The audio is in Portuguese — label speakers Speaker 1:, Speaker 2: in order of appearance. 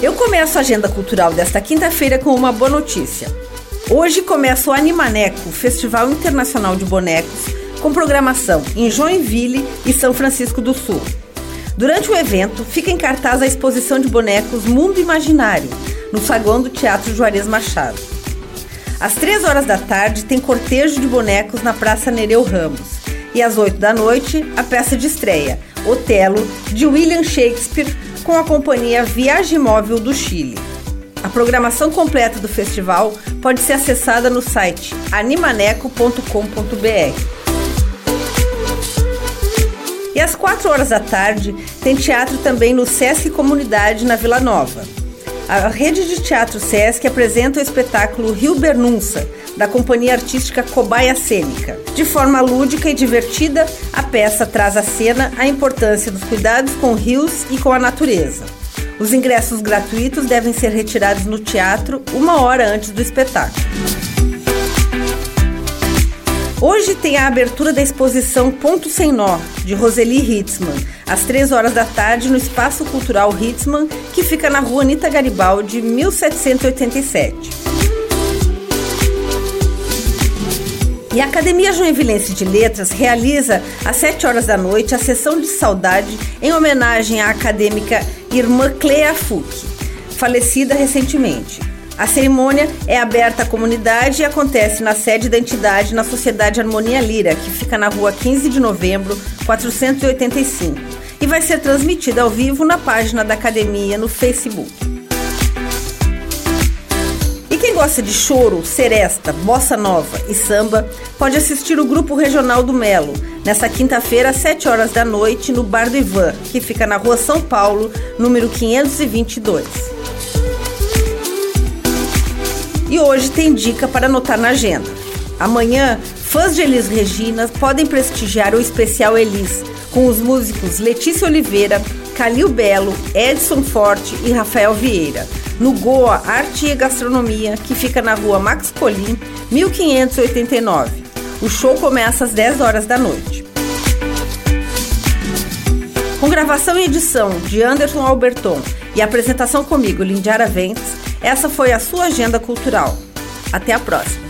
Speaker 1: Eu começo a agenda cultural desta quinta-feira com uma boa notícia. Hoje começa o Animaneco, Festival Internacional de Bonecos, com programação em Joinville e São Francisco do Sul. Durante o evento, fica em cartaz a exposição de bonecos Mundo Imaginário, no saguão do Teatro Juarez Machado. Às três horas da tarde, tem cortejo de bonecos na Praça Nereu Ramos. E às oito da noite, a peça de estreia, Otelo, de William Shakespeare, com a companhia Viagem Móvel do Chile. A programação completa do festival pode ser acessada no site animaneco.com.br. E às 4 horas da tarde tem teatro também no Sesc Comunidade na Vila Nova. A rede de teatro Sesc apresenta o espetáculo Rio Bernunça, da companhia artística Cobaia Cênica. De forma lúdica e divertida, a peça traz à cena a importância dos cuidados com rios e com a natureza. Os ingressos gratuitos devem ser retirados no teatro uma hora antes do espetáculo. Hoje tem a abertura da exposição Ponto Sem Nó, de Roseli Hitzmann, às 3 horas da tarde no Espaço Cultural Hitzmann, que fica na rua Anita Garibaldi, 1787. E a Academia Joinvilense de Letras realiza às 7 horas da noite a sessão de saudade em homenagem à acadêmica irmã Clea Fuch, falecida recentemente. A cerimônia é aberta à comunidade e acontece na sede da entidade na Sociedade Harmonia Lira, que fica na rua 15 de novembro, 485, e vai ser transmitida ao vivo na página da academia no Facebook. E quem gosta de choro, seresta, bossa nova e samba, pode assistir o Grupo Regional do Melo, nesta quinta-feira às 7 horas da noite, no Bar do Ivan, que fica na rua São Paulo, número 522. E hoje tem dica para anotar na agenda. Amanhã, fãs de Elis Regina podem prestigiar o especial Elis com os músicos Letícia Oliveira, Calil Belo, Edson Forte e Rafael Vieira, no Goa Arte e Gastronomia, que fica na rua Max Colim, 1589. O show começa às 10 horas da noite. Com gravação e edição de Anderson Alberton e apresentação comigo, Lindiara Ventes, essa foi a sua agenda cultural. Até a próxima!